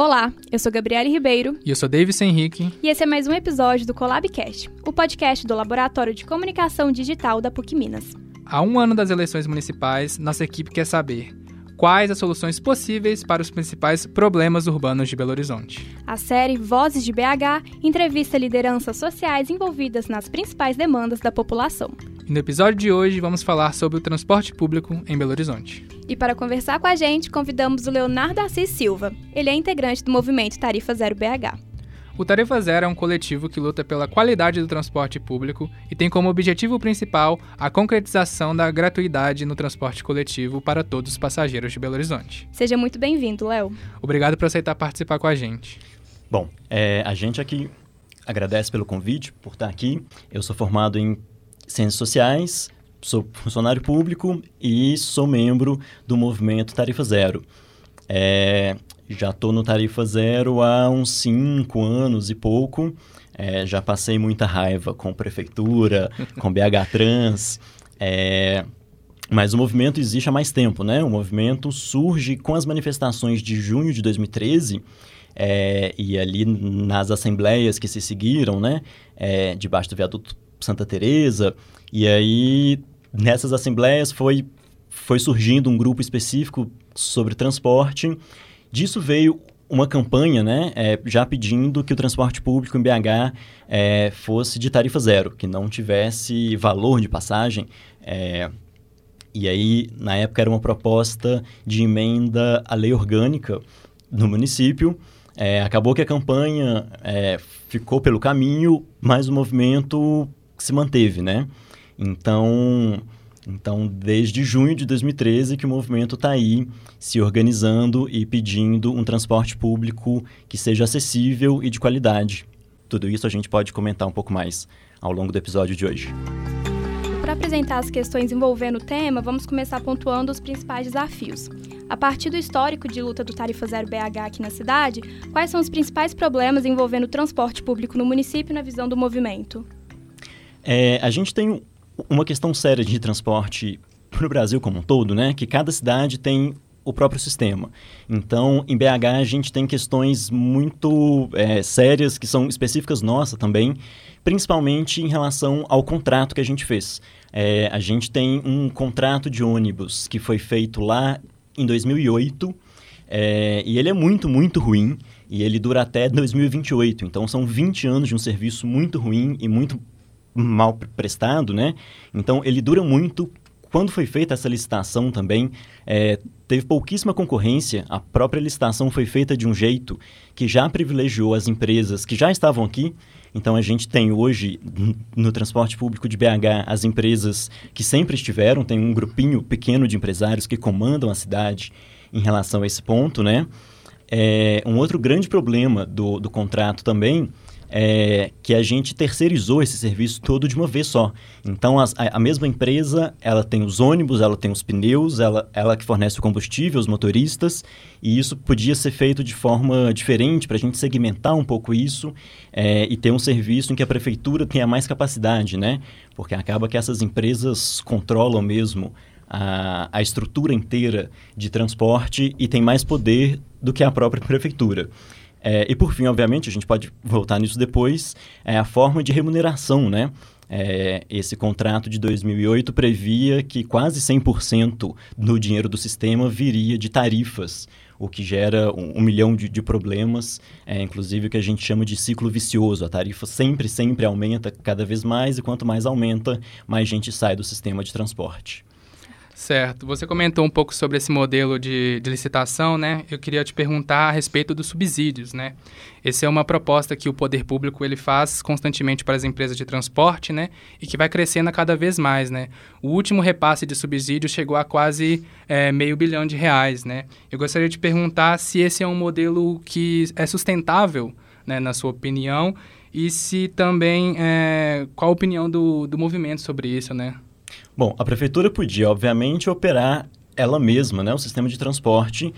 Olá, eu sou Gabriele Ribeiro. E eu sou Davis Henrique. E esse é mais um episódio do Colabcast, o podcast do Laboratório de Comunicação Digital da PUC Minas. Há um ano das eleições municipais, nossa equipe quer saber quais as soluções possíveis para os principais problemas urbanos de Belo Horizonte. A série Vozes de BH entrevista lideranças sociais envolvidas nas principais demandas da população. E no episódio de hoje vamos falar sobre o transporte público em Belo Horizonte. E para conversar com a gente, convidamos o Leonardo Assis Silva. Ele é integrante do movimento Tarifa Zero BH. O Tarifa Zero é um coletivo que luta pela qualidade do transporte público e tem como objetivo principal a concretização da gratuidade no transporte coletivo para todos os passageiros de Belo Horizonte. Seja muito bem-vindo, Léo. Obrigado por aceitar participar com a gente. Bom, é, a gente aqui agradece pelo convite, por estar aqui. Eu sou formado em Ciências Sociais, sou funcionário público e sou membro do movimento Tarifa Zero. É, já estou no Tarifa Zero há uns cinco anos e pouco. É, já passei muita raiva com prefeitura, com BH Trans. É, mas o movimento existe há mais tempo, né? O movimento surge com as manifestações de junho de 2013 é, e ali nas assembleias que se seguiram, né? É, debaixo do viaduto Santa Teresa. E aí, nessas assembleias foi, foi surgindo um grupo específico sobre transporte Disso veio uma campanha, né, é, já pedindo que o transporte público em BH é, fosse de tarifa zero, que não tivesse valor de passagem. É, e aí, na época, era uma proposta de emenda à lei orgânica no município. É, acabou que a campanha é, ficou pelo caminho, mas o movimento se manteve, né? Então, então, desde junho de 2013 que o movimento está aí se organizando e pedindo um transporte público que seja acessível e de qualidade. Tudo isso a gente pode comentar um pouco mais ao longo do episódio de hoje. Para apresentar as questões envolvendo o tema, vamos começar pontuando os principais desafios. A partir do histórico de luta do Tarifa Zero BH aqui na cidade, quais são os principais problemas envolvendo o transporte público no município na visão do movimento? É, a gente tem uma questão séria de transporte para o Brasil como um todo, né? Que cada cidade tem o próprio sistema. Então, em BH, a gente tem questões muito é, sérias que são específicas nossa também, principalmente em relação ao contrato que a gente fez. É, a gente tem um contrato de ônibus que foi feito lá em 2008 é, e ele é muito, muito ruim e ele dura até 2028. Então, são 20 anos de um serviço muito ruim e muito mal prestado, né? Então ele dura muito. Quando foi feita essa licitação também, é, teve pouquíssima concorrência. A própria licitação foi feita de um jeito que já privilegiou as empresas que já estavam aqui. Então a gente tem hoje no transporte público de BH as empresas que sempre estiveram, tem um grupinho pequeno de empresários que comandam a cidade em relação a esse ponto, né? É, um outro grande problema do, do contrato também é, que a gente terceirizou esse serviço todo de uma vez só. Então, a, a, mesma empresa, ela tem os ônibus, ela tem os pneus, ela, ela que fornece o combustível, os motoristas, e isso podia ser feito de forma diferente para a gente segmentar um pouco isso é, e ter um serviço em que a prefeitura tenha mais capacidade, né? Porque acaba que essas empresas controlam mesmo a, a estrutura inteira de transporte e tem mais poder do que a própria prefeitura. É, e por fim, obviamente, a gente pode voltar nisso depois, é a forma de remuneração, né? É, esse contrato de 2008 previa que quase 100% do dinheiro do sistema viria de tarifas, o que gera um, um milhão de, de problemas, é, inclusive o que a gente chama de ciclo vicioso. A tarifa sempre, sempre aumenta cada vez mais, e quanto mais aumenta, mais gente sai do sistema de transporte. Certo. Você comentou um pouco sobre esse modelo de, de, licitação, né? Eu queria te perguntar a respeito dos subsídios, né? Essa é uma proposta que o poder público ele faz constantemente para as empresas de transporte, né? E que vai crescendo cada vez mais, né? O último repasse de subsídio chegou a quase é, meio bilhão de reais, né? Eu gostaria de perguntar se esse é um modelo que é sustentável, né? Na sua opinião, e se também é, qual a opinião do, do movimento sobre isso, né? Bom, a prefeitura podia, obviamente, operar ela mesma, né? O sistema de transporte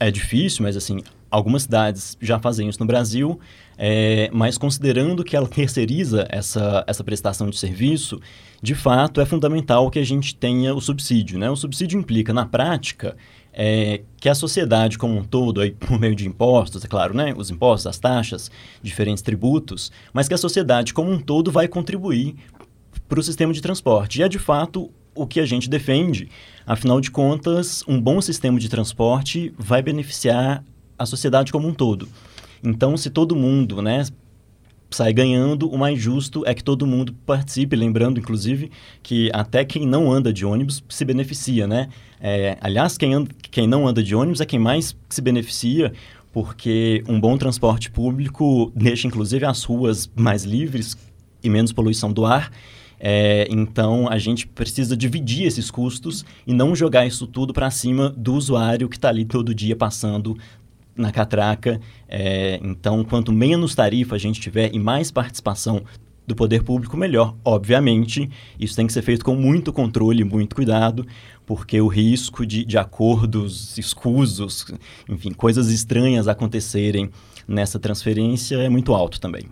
é difícil, mas assim, algumas cidades já fazem isso no Brasil, é, mas considerando que ela terceiriza essa, essa prestação de serviço, de fato é fundamental que a gente tenha o subsídio, né? O subsídio implica, na prática, é que a sociedade como um todo, aí, por meio de impostos, é claro, né? Os impostos, as taxas, diferentes tributos, mas que a sociedade como um todo vai contribuir para o sistema de transporte. E é de fato o que a gente defende. Afinal de contas, um bom sistema de transporte vai beneficiar a sociedade como um todo. Então, se todo mundo, né, sai ganhando, o mais justo é que todo mundo participe, lembrando, inclusive, que até quem não anda de ônibus se beneficia, né? É, aliás, quem, anda, quem não anda de ônibus é quem mais se beneficia, porque um bom transporte público deixa, inclusive, as ruas mais livres e menos poluição do ar. É, então, a gente precisa dividir esses custos e não jogar isso tudo para cima do usuário que está ali todo dia passando na catraca. É, então, quanto menos tarifa a gente tiver e mais participação do poder público, melhor. Obviamente, isso tem que ser feito com muito controle, muito cuidado, porque o risco de, de acordos escusos, enfim, coisas estranhas acontecerem nessa transferência é muito alto também.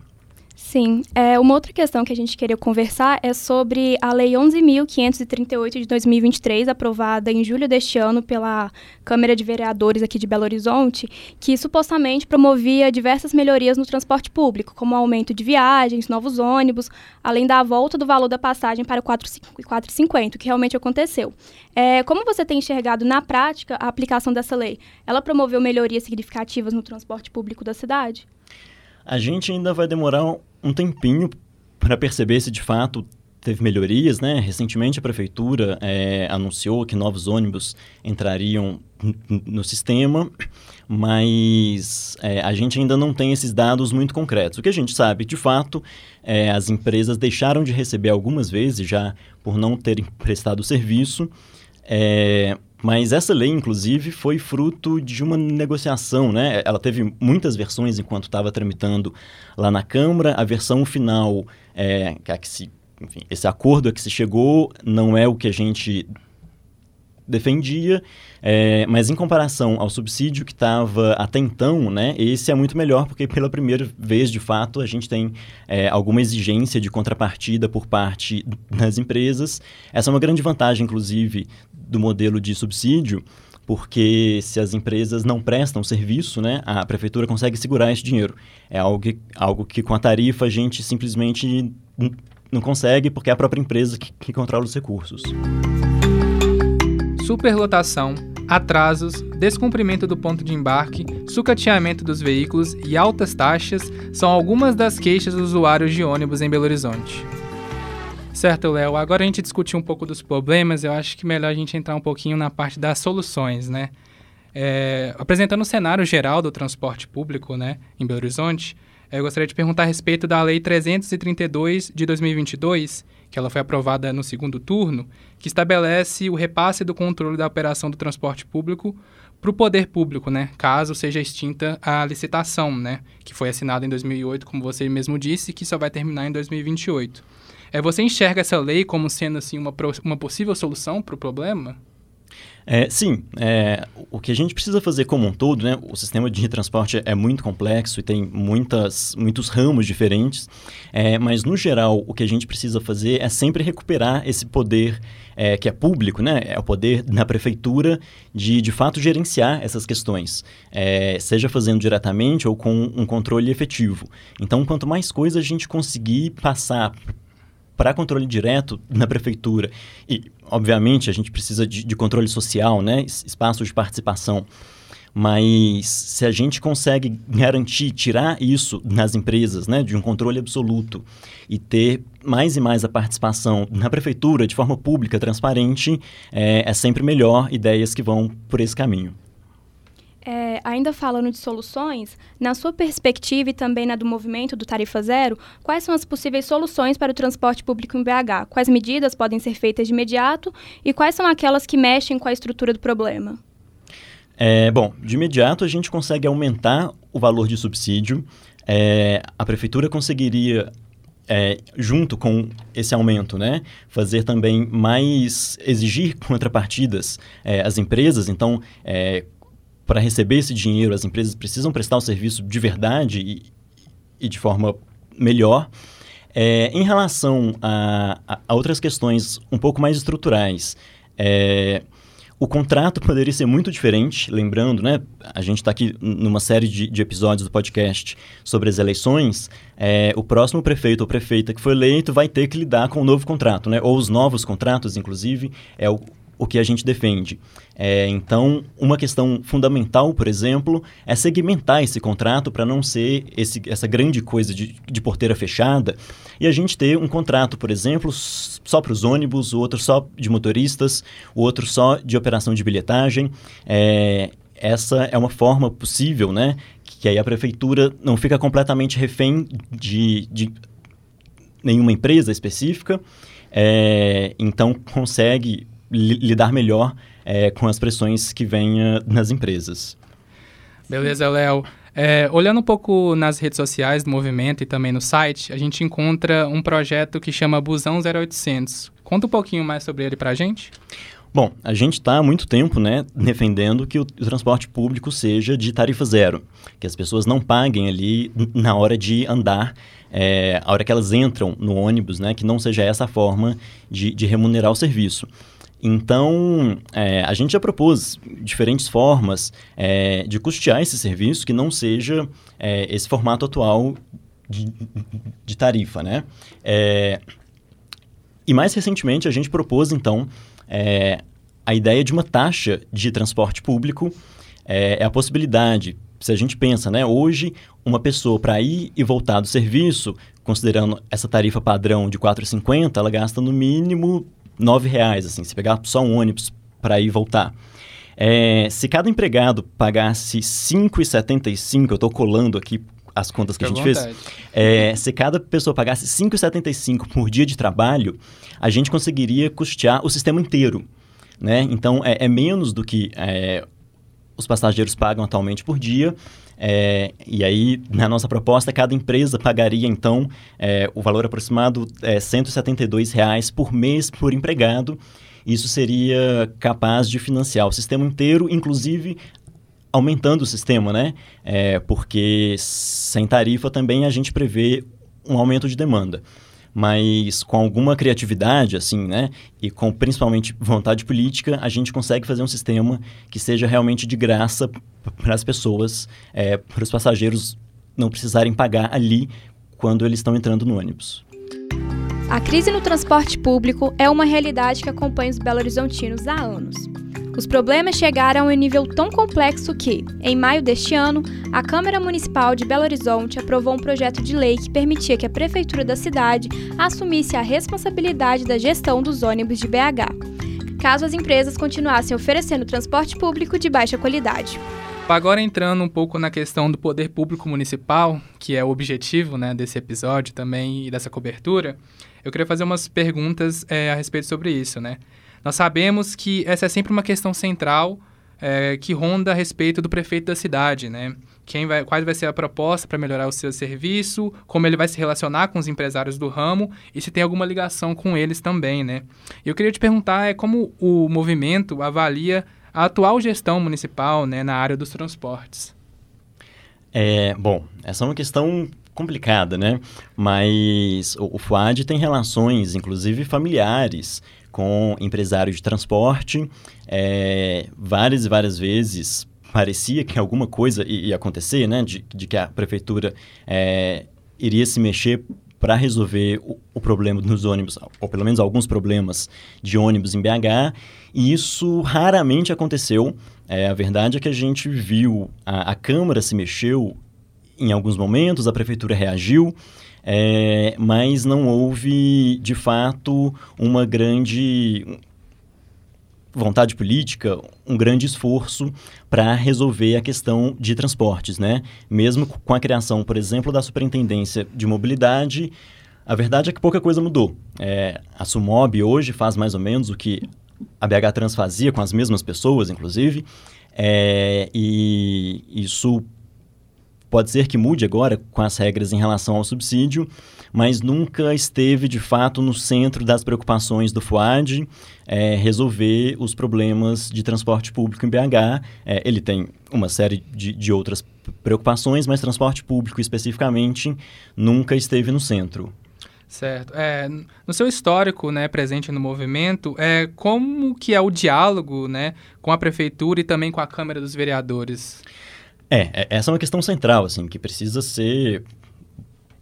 Sim. É, uma outra questão que a gente queria conversar é sobre a Lei 11.538 de 2023, aprovada em julho deste ano pela Câmara de Vereadores aqui de Belo Horizonte, que supostamente promovia diversas melhorias no transporte público, como aumento de viagens, novos ônibus, além da volta do valor da passagem para o 4,50, que realmente aconteceu. É, como você tem enxergado na prática a aplicação dessa lei? Ela promoveu melhorias significativas no transporte público da cidade? A gente ainda vai demorar um tempinho para perceber se de fato teve melhorias, né? Recentemente a prefeitura é, anunciou que novos ônibus entrariam no sistema, mas é, a gente ainda não tem esses dados muito concretos. O que a gente sabe, de fato, é, as empresas deixaram de receber algumas vezes já por não terem prestado serviço. É, mas essa lei, inclusive, foi fruto de uma negociação, né? Ela teve muitas versões enquanto estava tramitando lá na Câmara. A versão final, é, é que se, enfim, esse acordo a que se chegou não é o que a gente defendia, é, mas em comparação ao subsídio que estava até então, né, esse é muito melhor porque pela primeira vez, de fato, a gente tem é, alguma exigência de contrapartida por parte das empresas. Essa é uma grande vantagem, inclusive, do modelo de subsídio, porque se as empresas não prestam serviço, né, a prefeitura consegue segurar esse dinheiro. É algo que, algo que com a tarifa a gente simplesmente não consegue, porque é a própria empresa que, que controla os recursos. Superlotação, atrasos, descumprimento do ponto de embarque, sucateamento dos veículos e altas taxas são algumas das queixas dos usuários de ônibus em Belo Horizonte. Certo, Léo. Agora a gente discutiu um pouco dos problemas, eu acho que melhor a gente entrar um pouquinho na parte das soluções, né? É, apresentando o cenário geral do transporte público, né, em Belo Horizonte, eu gostaria de perguntar a respeito da Lei 332 de 2022, que ela foi aprovada no segundo turno, que estabelece o repasse do controle da operação do transporte público para o poder público, né, caso seja extinta a licitação, né, que foi assinada em 2008, como você mesmo disse, que só vai terminar em 2028. É, você enxerga essa lei como sendo assim, uma, uma possível solução para o problema? É, sim, é, o que a gente precisa fazer como um todo, né, o sistema de transporte é muito complexo e tem muitas, muitos ramos diferentes, é, mas no geral o que a gente precisa fazer é sempre recuperar esse poder é, que é público, né, é o poder da prefeitura de de fato gerenciar essas questões, é, seja fazendo diretamente ou com um controle efetivo. Então, quanto mais coisa a gente conseguir passar para controle direto na prefeitura, e obviamente a gente precisa de, de controle social, né, espaços de participação, mas se a gente consegue garantir, tirar isso nas empresas, né, de um controle absoluto e ter mais e mais a participação na prefeitura de forma pública, transparente, é, é sempre melhor ideias que vão por esse caminho. É, ainda falando de soluções, na sua perspectiva e também na do movimento do Tarifa Zero, quais são as possíveis soluções para o transporte público em BH? Quais medidas podem ser feitas de imediato e quais são aquelas que mexem com a estrutura do problema? É, bom, de imediato a gente consegue aumentar o valor de subsídio. É, a prefeitura conseguiria é, junto com esse aumento, né, fazer também mais exigir contrapartidas é, às empresas. Então, é, para receber esse dinheiro, as empresas precisam prestar o serviço de verdade e, e de forma melhor. É, em relação a, a, a, outras questões um pouco mais estruturais, é, o contrato poderia ser muito diferente, lembrando, né? A gente está aqui numa série de, de, episódios do podcast sobre as eleições. É, o próximo prefeito ou prefeita que foi eleito vai ter que lidar com o novo contrato, né? Ou os novos contratos, inclusive, é o, o que a gente defende. É, então, uma questão fundamental, por exemplo, é segmentar esse contrato para não ser esse, essa grande coisa de, de porteira fechada e a gente ter um contrato, por exemplo, só para os ônibus, o outro só de motoristas, o outro só de operação de bilhetagem. É, essa é uma forma possível, né? Que aí a prefeitura não fica completamente refém de, de nenhuma empresa específica, é, então consegue lidar melhor é, com as pressões que vêm nas empresas. Beleza, Léo. É, olhando um pouco nas redes sociais do movimento e também no site, a gente encontra um projeto que chama Busão 0800. Conta um pouquinho mais sobre ele para a gente. Bom, a gente está há muito tempo né, defendendo que o, o, transporte público seja de tarifa zero, que as pessoas não paguem ali na hora de andar, é, a hora que elas entram no ônibus, né, que não seja essa a forma de, de remunerar o serviço. Então, é, a gente já propôs diferentes formas é, de custear esse serviço que não seja é, esse formato atual de, de tarifa, né? É, e mais recentemente a gente propôs, então, é, a ideia de uma taxa de transporte público, é, é, a possibilidade, se a gente pensa, né? Hoje, uma pessoa para ir e voltar do serviço, considerando essa tarifa padrão de R$ 4,50, ela gasta no mínimo nove reais, assim, se pegar só um ônibus para ir e voltar. É, se cada empregado pagasse 5,75, eu estou colando aqui as contas que Fica a gente fez. É, se cada pessoa pagasse 5,75 por dia de trabalho, a gente conseguiria custear o sistema inteiro. Né? Então, é, é menos do que é, os passageiros pagam atualmente por dia. É, e aí, na nossa proposta, cada empresa pagaria, então, é, o valor aproximado é 172 reais por mês por empregado. Isso seria capaz de financiar o sistema inteiro, inclusive aumentando o sistema, né? É, porque sem tarifa também a gente prevê um aumento de demanda mas com alguma criatividade, assim, né? E com principalmente vontade política, a gente consegue fazer um sistema que seja realmente de graça para as pessoas, é, para os passageiros não precisarem pagar ali quando eles estão entrando no ônibus. A crise no transporte público é uma realidade que acompanha os belo-horizontinos há anos. Os problemas chegaram a um nível tão complexo que, em maio deste ano, a Câmara Municipal de Belo Horizonte aprovou um projeto de lei que permitia que a prefeitura da cidade assumisse a responsabilidade da gestão dos ônibus de BH, caso as empresas continuassem oferecendo transporte público de baixa qualidade. Agora entrando um pouco na questão do poder público municipal, que é o objetivo né, desse episódio também e dessa cobertura, eu queria fazer umas perguntas é, a respeito sobre isso, né? Nós sabemos que essa é sempre uma questão central é, que ronda a respeito do prefeito da cidade, né? Quem vai, qual vai ser a proposta para melhorar o seu serviço, como ele vai se relacionar com os empresários do ramo e se tem alguma ligação com eles também, né? Eu queria te perguntar é como o movimento avalia a atual gestão municipal né, na área dos transportes. É, bom, essa é uma questão complicada, né? Mas o, o FUAD tem relações, inclusive familiares, com empresários de transporte. É, várias e várias vezes parecia que alguma coisa ia acontecer, né? De, de que a prefeitura é, iria se mexer para resolver o, o, problema dos ônibus, ou pelo menos alguns problemas de ônibus em BH, e isso raramente aconteceu. É, a verdade é que a gente viu, a, a Câmara se mexeu em alguns momentos, a prefeitura reagiu, é, mas não houve, de fato, uma grande vontade política, um grande esforço para resolver a questão de transportes, né? Mesmo com a criação, por exemplo, da Superintendência de Mobilidade, a verdade é que pouca coisa mudou. É, a Sumob hoje faz mais ou menos o que a BH Trans fazia com as mesmas pessoas, inclusive, é, e isso Pode ser que mude agora com as regras em relação ao subsídio, mas nunca esteve de fato no centro das preocupações do FUAD é, resolver os problemas de transporte público em BH. É, ele tem uma série de, de outras preocupações, mas transporte público especificamente nunca esteve no centro. Certo. É, no seu histórico, né, presente no movimento, é, como que é o diálogo, né, com a prefeitura e também com a Câmara dos Vereadores? É, é essa é uma questão central, assim, que precisa ser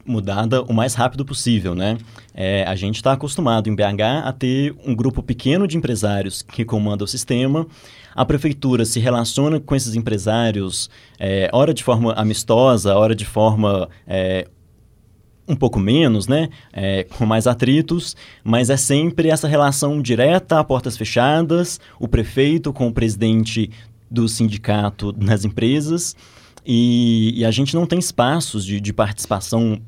mudada o mais rápido possível, né? É, a gente está acostumado em BH a ter um grupo pequeno de empresários que comanda o sistema. A prefeitura se relaciona com esses empresários, é, ora de forma amistosa, ora de forma é, um pouco menos, né? É, com mais atritos, mas é sempre essa relação direta, a portas fechadas, o prefeito com o presidente do sindicato nas empresas. E, e a gente não tem espaços de, de participação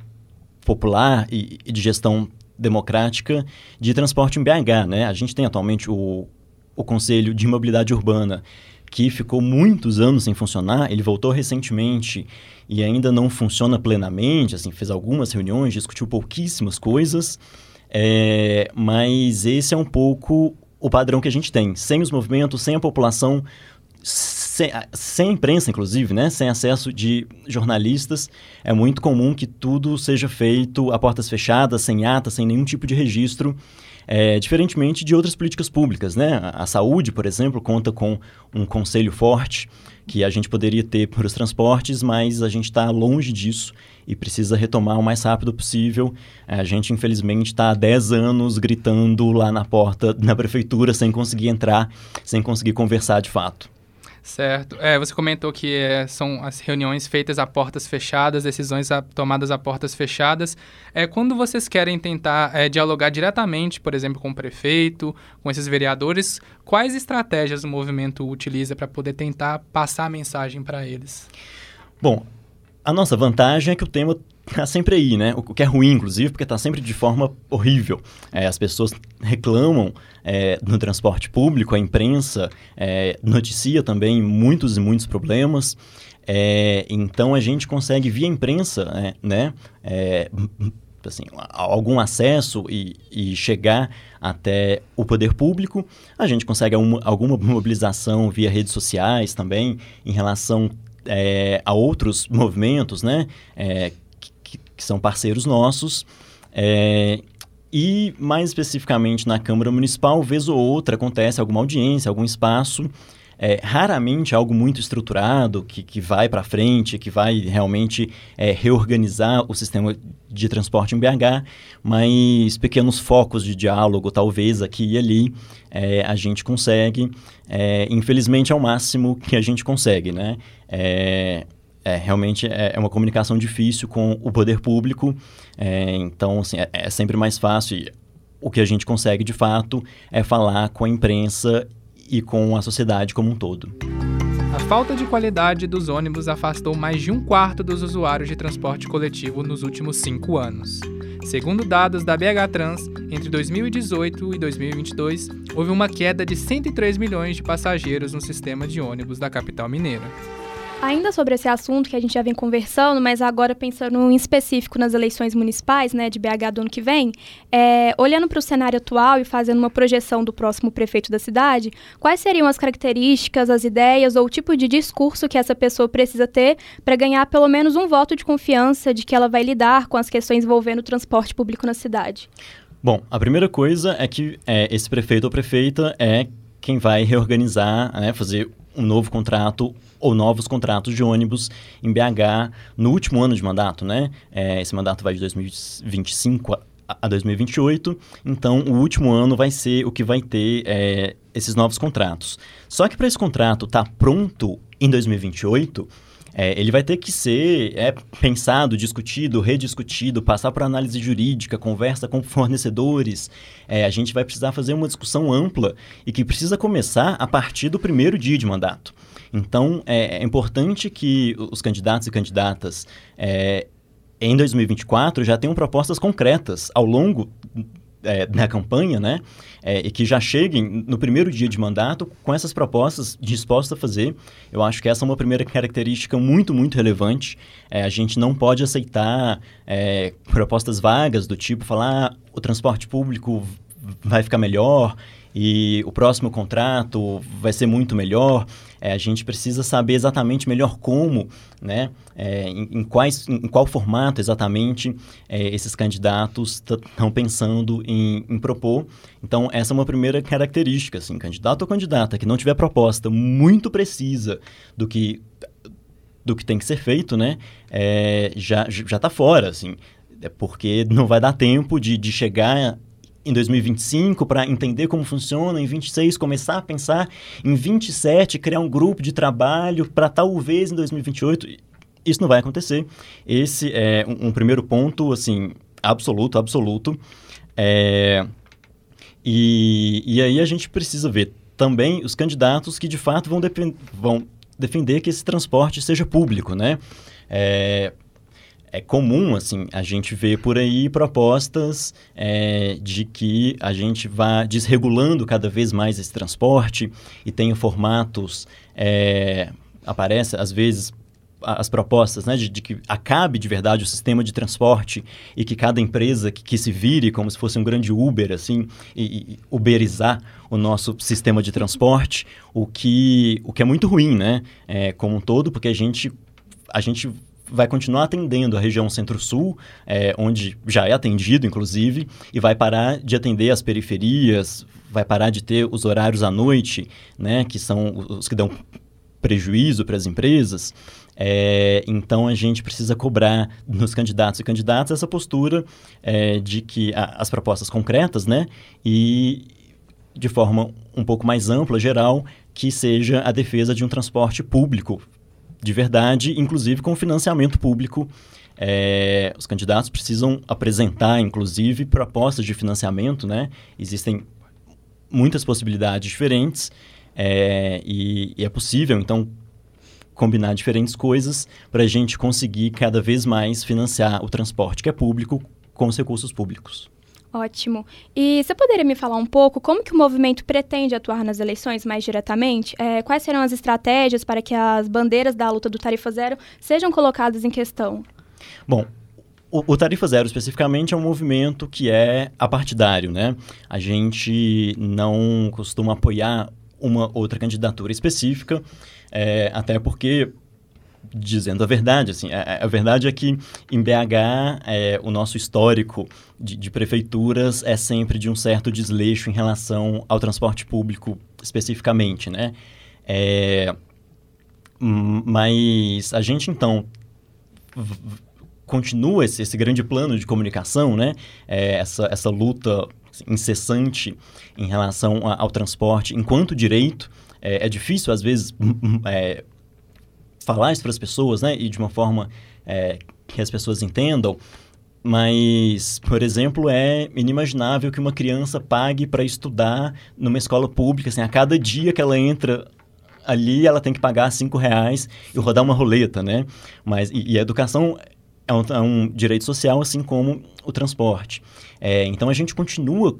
popular e, e de gestão democrática de transporte em BH, né? A gente tem atualmente o, o Conselho de Mobilidade Urbana, que ficou muitos anos sem funcionar, ele voltou recentemente e ainda não funciona plenamente, assim, fez algumas reuniões, discutiu pouquíssimas coisas, é, mas esse é um pouco o padrão que a gente tem. Sem os movimentos, sem a população sem, sem imprensa, inclusive, né? sem acesso de jornalistas, é muito comum que tudo seja feito a portas fechadas, sem ata, sem nenhum tipo de registro, é, diferentemente de outras políticas públicas. Né? A, saúde, por exemplo, conta com um conselho forte que a gente poderia ter para os transportes, mas a gente está longe disso e precisa retomar o mais rápido possível. A gente, infelizmente, está há 10 anos gritando lá na porta da prefeitura sem conseguir entrar, sem conseguir conversar de fato. Certo. É, você comentou que é, são as reuniões feitas a portas fechadas, decisões a, tomadas a portas fechadas. É, quando vocês querem tentar é, dialogar diretamente, por exemplo, com o prefeito, com esses vereadores, quais estratégias o movimento utiliza para poder tentar passar a mensagem para eles? Bom, a nossa vantagem é que o tema está sempre aí, né? O que é ruim, inclusive, porque está sempre de forma horrível. É, as pessoas reclamam é, no transporte público, a imprensa é, noticia também muitos e muitos problemas. É, então a gente consegue via imprensa, né? né é, assim, algum acesso e, e, chegar até o poder público. A gente consegue alguma, alguma mobilização via redes sociais também em relação é, a outros movimentos, né? É, são parceiros nossos. É, e, mais especificamente, na Câmara Municipal, vez ou outra acontece alguma audiência, algum espaço. É, raramente algo muito estruturado, que, que vai para frente, que vai realmente é, reorganizar o sistema de transporte em BH, mas pequenos focos de diálogo, talvez aqui e ali, é, a gente consegue. Infelizmente, é o máximo que a gente consegue, né? É, realmente é, é, uma comunicação difícil com o poder público, é, então assim, é, é, sempre mais fácil. O que a gente consegue de fato é falar com a imprensa e com a sociedade como um todo. A falta de qualidade dos ônibus afastou mais de um quarto dos usuários de transporte coletivo nos últimos cinco anos. Segundo dados da BH Trans, entre 2018 e 2022, houve uma queda de 103 milhões de passageiros no sistema de ônibus da capital mineira. Ainda sobre esse assunto que a gente já vem conversando, mas agora pensando em específico nas eleições municipais, né, de BH do ano que vem, é, olhando para o cenário atual e fazendo uma projeção do próximo prefeito da cidade, quais seriam as características, as ideias ou o tipo de discurso que essa pessoa precisa ter para ganhar pelo menos um voto de confiança de que ela vai lidar com as questões envolvendo o transporte público na cidade? Bom, a primeira coisa é que é, esse prefeito ou prefeita é quem vai reorganizar, né, fazer um novo contrato ou novos contratos de ônibus em BH no último ano de mandato, né? É, esse mandato vai de 2025 a, a 2028, então o último ano vai ser o que vai ter é, esses novos contratos. Só que para esse contrato estar tá pronto em 2028, é, ele vai ter que ser é, pensado, discutido, rediscutido, passar por análise jurídica, conversa com fornecedores. É, a gente vai precisar fazer uma discussão ampla e que precisa começar a partir do primeiro dia de mandato. Então, é, é importante que os candidatos e candidatas é, em 2024 já tenham propostas concretas ao longo é, da campanha, né? É, e que já cheguem no primeiro dia de mandato com essas propostas dispostas a fazer. Eu acho que essa é uma primeira característica muito, muito relevante. É, a gente não pode aceitar é, propostas vagas do tipo falar ah, o transporte público vai ficar melhor e o próximo contrato vai ser muito melhor. É, a gente precisa saber exatamente melhor como, né, é, em, em, quais, em qual formato exatamente é, esses candidatos estão pensando em, em, propor. Então, essa é uma primeira característica, assim, candidato ou candidata que não tiver proposta muito precisa do que do que tem que ser feito, né, é, já já está fora, assim, é porque não vai dar tempo de, de chegar em 2025 para entender como funciona, em 26 começar a pensar, em 27 criar um grupo de trabalho para talvez em 2028 isso não vai acontecer. Esse é um, um primeiro ponto, assim, absoluto, absoluto. É... E, e aí a gente precisa ver também os candidatos que de fato vão, vão defender que esse transporte seja público, né? É, é comum, assim, a gente ver por aí propostas é, de que a gente vá desregulando cada vez mais esse transporte e tenha formatos, é, aparece às vezes as propostas, né, de, de, que acabe de verdade o sistema de transporte e que cada empresa que, que se vire como se fosse um grande Uber, assim, e, e, uberizar o nosso sistema de transporte, o que, o que é muito ruim, né, é, como um todo, porque a gente, a gente vai continuar atendendo a região centro-sul, é, onde já é atendido, inclusive, e vai parar de atender as periferias, vai parar de ter os horários à noite, né, que são os que dão prejuízo para as empresas. É, então a gente precisa cobrar nos candidatos e candidatas essa postura é, de que a, as propostas concretas, né, e de forma um pouco mais ampla, geral, que seja a defesa de um transporte público de verdade, inclusive com financiamento público. É, os candidatos precisam apresentar, inclusive, propostas de financiamento, né? Existem muitas possibilidades diferentes é, e, e é possível, então, combinar diferentes coisas para a gente conseguir cada vez mais financiar o transporte que é público com os recursos públicos. Ótimo. E você poderia me falar um pouco como que o movimento pretende atuar nas eleições mais diretamente? É, quais serão as estratégias para que as bandeiras da luta do Tarifa Zero sejam colocadas em questão? Bom, o, o, Tarifa Zero, especificamente, é um movimento que é apartidário, né? A gente não costuma apoiar uma outra candidatura específica, é, até porque dizendo a verdade. Assim, a, a, verdade é que em BH é, o nosso histórico de, de, prefeituras é sempre de um certo desleixo em relação ao transporte público especificamente, né? É, mas a gente então continua esse, esse, grande plano de comunicação, né? É, essa, essa luta incessante em relação a, ao transporte enquanto direito. É, é difícil, às vezes, é, falar isso para as pessoas, né? E de uma forma é, que as pessoas entendam. Mas, por exemplo, é inimaginável que uma criança pague para estudar numa escola pública. Assim, a cada dia que ela entra ali, ela tem que pagar cinco reais e rodar uma roleta, né? Mas, e, e a educação é um, é um, direito social, assim como o transporte. É, então, a gente continua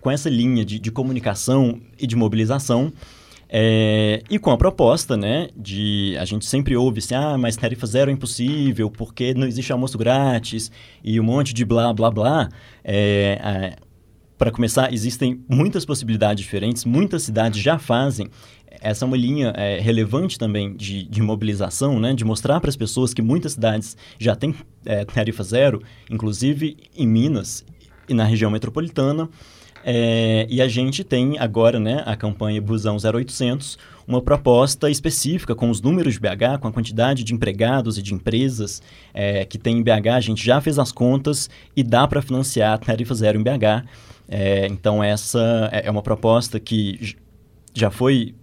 com essa linha de, de comunicação e de mobilização é, e com a proposta, né, de a gente sempre ouve assim, ah, mas tarifa zero é impossível, porque não existe almoço grátis e um monte de blá, blá, blá. É, Para começar, existem muitas possibilidades diferentes, muitas cidades já fazem. Essa é uma linha é, relevante também de, de mobilização, né, de mostrar para as pessoas que muitas cidades já têm é, tarifa zero, inclusive em Minas e na região metropolitana. É, e a gente tem agora, né, a campanha Busão 0800, uma proposta específica com os números de BH, com a quantidade de empregados e de empresas é, que tem em BH. A gente já fez as contas e dá para financiar a tarifa zero em BH. É, então, essa é, é uma proposta que já foi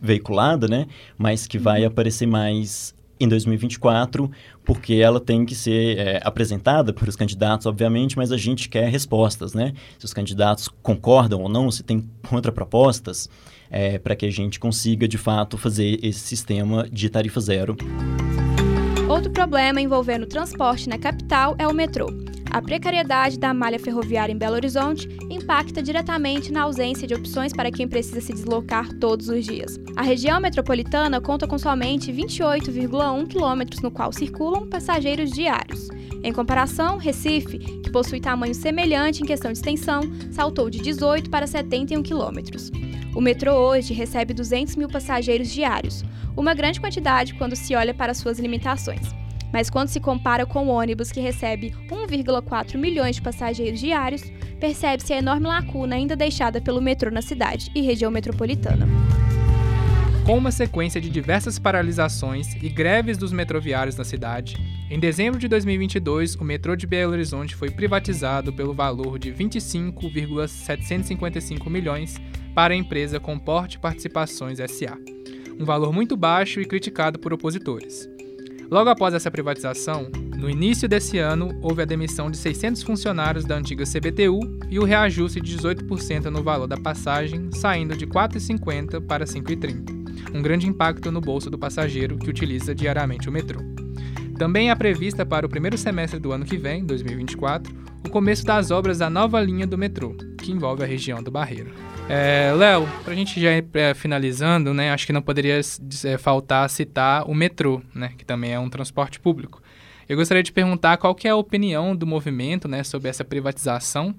veiculada, né, mas que vai uhum. aparecer mais em 2024, porque ela tem que ser é, apresentada para os candidatos, obviamente, mas a gente quer respostas, né? Se os candidatos concordam ou não, se tem contrapropostas, é, para que a gente consiga, de fato, fazer esse sistema de tarifa zero. Outro problema envolvendo o transporte na capital é o metrô. A precariedade da malha ferroviária em Belo Horizonte impacta diretamente na ausência de opções para quem precisa se deslocar todos os dias. A região metropolitana conta com somente 28,1 quilômetros no qual circulam passageiros diários. Em comparação, Recife, que possui tamanho semelhante em questão de extensão, saltou de 18 para 71 quilômetros. O metrô hoje recebe 200 mil passageiros diários, uma grande quantidade quando se olha para suas limitações. Mas quando se compara com o ônibus que recebe 1,4 milhões de passageiros diários, percebe-se a enorme lacuna ainda deixada pelo metrô na cidade e região metropolitana. Com uma sequência de diversas paralisações e greves dos metroviários na cidade, em dezembro de 2022, o metrô de Belo Horizonte foi privatizado pelo valor de 25,755 milhões para a empresa Comporte Participações SA, um valor muito baixo e criticado por opositores. Logo após essa privatização, no início desse ano, houve a demissão de 600 funcionários da antiga CBTU e o reajuste de 18% no valor da passagem, saindo de R$ 4,50 para R$ 5,30 um grande impacto no bolso do passageiro que utiliza diariamente o metrô. Também é prevista para o primeiro semestre do ano que vem, 2024, o começo das obras da nova linha do metrô, que envolve a região do Barreiro. É, Léo, a gente já ir é, finalizando, né, acho que não poderia é, faltar citar o metrô, né, que também é um transporte público. Eu gostaria de perguntar qual que é a opinião do movimento né, sobre essa privatização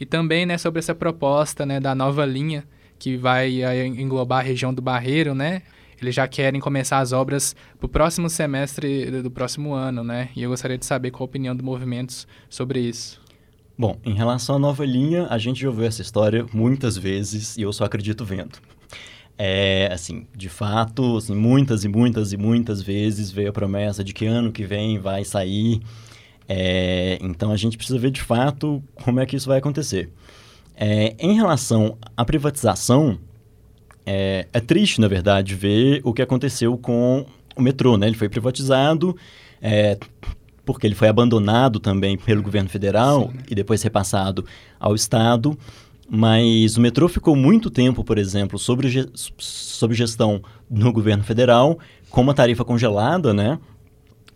e também né, sobre essa proposta né, da nova linha que vai englobar a região do Barreiro, né? Eles já querem começar as obras para o próximo semestre do próximo ano, né? E eu gostaria de saber qual a opinião do movimento sobre isso. Bom, em relação à nova linha, a gente já ouviu essa história muitas vezes e eu só acredito vendo. É, assim, de fato, assim, muitas e muitas e muitas vezes veio a promessa de que ano que vem vai sair. É, então a gente precisa ver de fato como é que isso vai acontecer. É, em relação à privatização, é, é, triste, na verdade, ver o que aconteceu com o metrô. Né? Ele foi privatizado é, porque ele foi abandonado também pelo governo federal Sim. e depois repassado ao Estado. Mas o metrô ficou muito tempo, por exemplo, sob, sob gestão no governo federal, com uma tarifa congelada, né?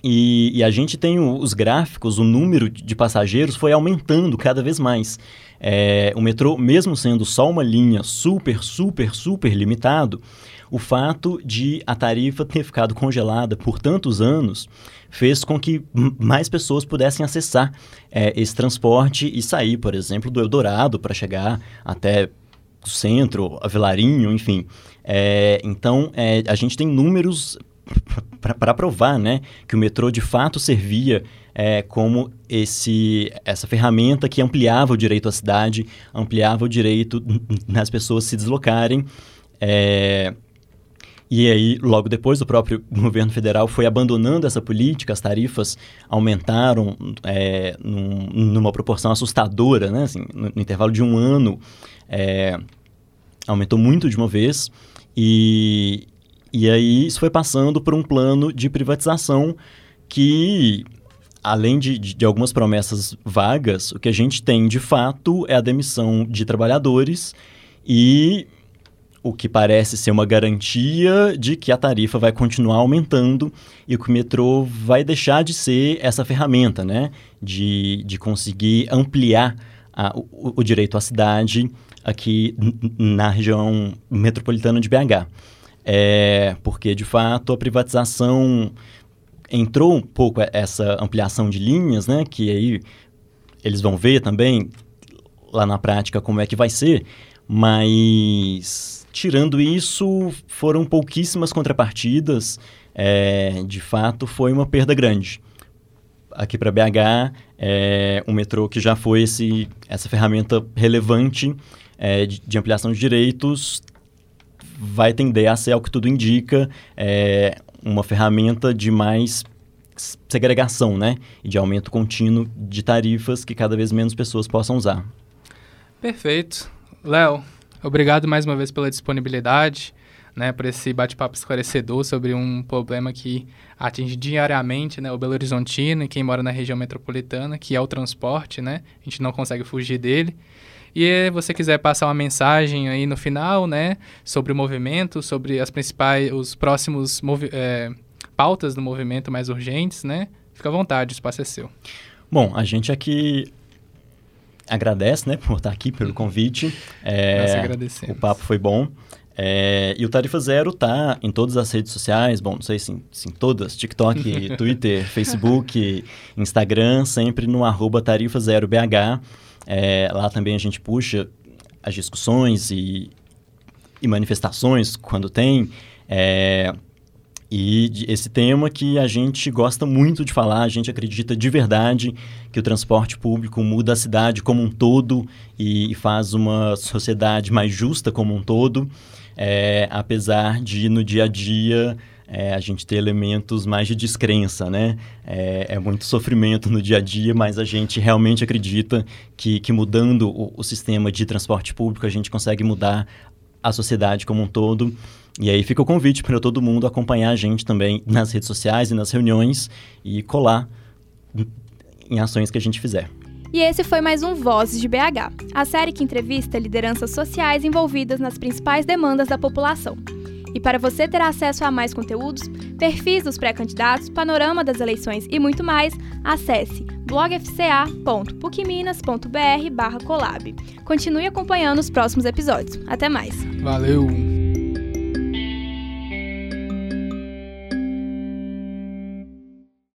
E, e, a gente tem os gráficos, o número de passageiros foi aumentando cada vez mais. É, o metrô, mesmo sendo só uma linha super, super, super limitado, o fato de a tarifa ter ficado congelada por tantos anos fez com que mais pessoas pudessem acessar é, esse transporte e sair, por exemplo, do Eldorado para chegar até o centro, a Vilarinho, enfim. É, então, é, a gente tem números para provar né, que o metrô de fato servia é, como esse, essa ferramenta que ampliava o direito à cidade, ampliava o direito das pessoas se deslocarem. É, e aí, logo depois, o próprio governo federal foi abandonando essa política, as tarifas aumentaram é, num, numa proporção assustadora, né? Assim, no, no, intervalo de um ano, é, aumentou muito de uma vez. E, e aí isso foi passando por um plano de privatização que, além de, de, algumas promessas vagas, o que a gente tem de fato é a demissão de trabalhadores e o que parece ser uma garantia de que a tarifa vai continuar aumentando e que o metrô vai deixar de ser essa ferramenta, né? De, de conseguir ampliar a, o, o direito à cidade aqui na região metropolitana de BH é, porque de fato a privatização entrou um pouco essa ampliação de linhas, né, que aí eles vão ver também lá na prática como é que vai ser, mas tirando isso, foram pouquíssimas contrapartidas, é, de fato foi uma perda grande. Aqui para BH, é, o metrô que já foi esse, essa ferramenta relevante é, de, de ampliação de direitos vai tender a ser, ao que tudo indica, é, uma ferramenta de mais segregação, né? E de aumento contínuo de tarifas que cada vez menos pessoas possam usar. Perfeito. Léo, obrigado mais uma vez pela disponibilidade, né, por esse bate-papo esclarecedor sobre um problema que atinge diariamente né, o Belo Horizontino e quem mora na região metropolitana, que é o transporte, né? A gente não consegue fugir dele. E você quiser passar uma mensagem aí no final, né, sobre o movimento, sobre as principais, os próximos é, pautas do movimento mais urgentes, né, fica à vontade, o espaço é seu. Bom, a gente aqui agradece, né, por estar aqui, pelo convite. É, Nós agradecemos. O papo foi bom. É, e o Tarifa Zero tá em todas as redes sociais, bom, não sei se em, se em todas, TikTok, Twitter, Facebook, Instagram, sempre no arroba Tarifa Zero BH. É, lá também a gente puxa as discussões e e manifestações, quando tem. É, e esse tema que a gente gosta muito de falar, a gente acredita de verdade que o transporte público muda a cidade como um todo e, faz uma sociedade mais justa como um todo, é, apesar de no dia a dia é, a gente ter elementos mais de descrença, né? É, é, muito sofrimento no dia a dia, mas a gente realmente acredita que, que mudando o, o sistema de transporte público a gente consegue mudar a sociedade como um todo. E aí fica o convite para todo mundo acompanhar a gente também nas redes sociais e nas reuniões e colar em ações que a gente fizer. E esse foi mais um Vozes de BH, a série que entrevista lideranças sociais envolvidas nas principais demandas da população. E para você ter acesso a mais conteúdos, perfis dos pré-candidatos, panorama das eleições e muito mais, acesse blogfca.pucminas.br/colab. Continue acompanhando os próximos episódios. Até mais. Valeu.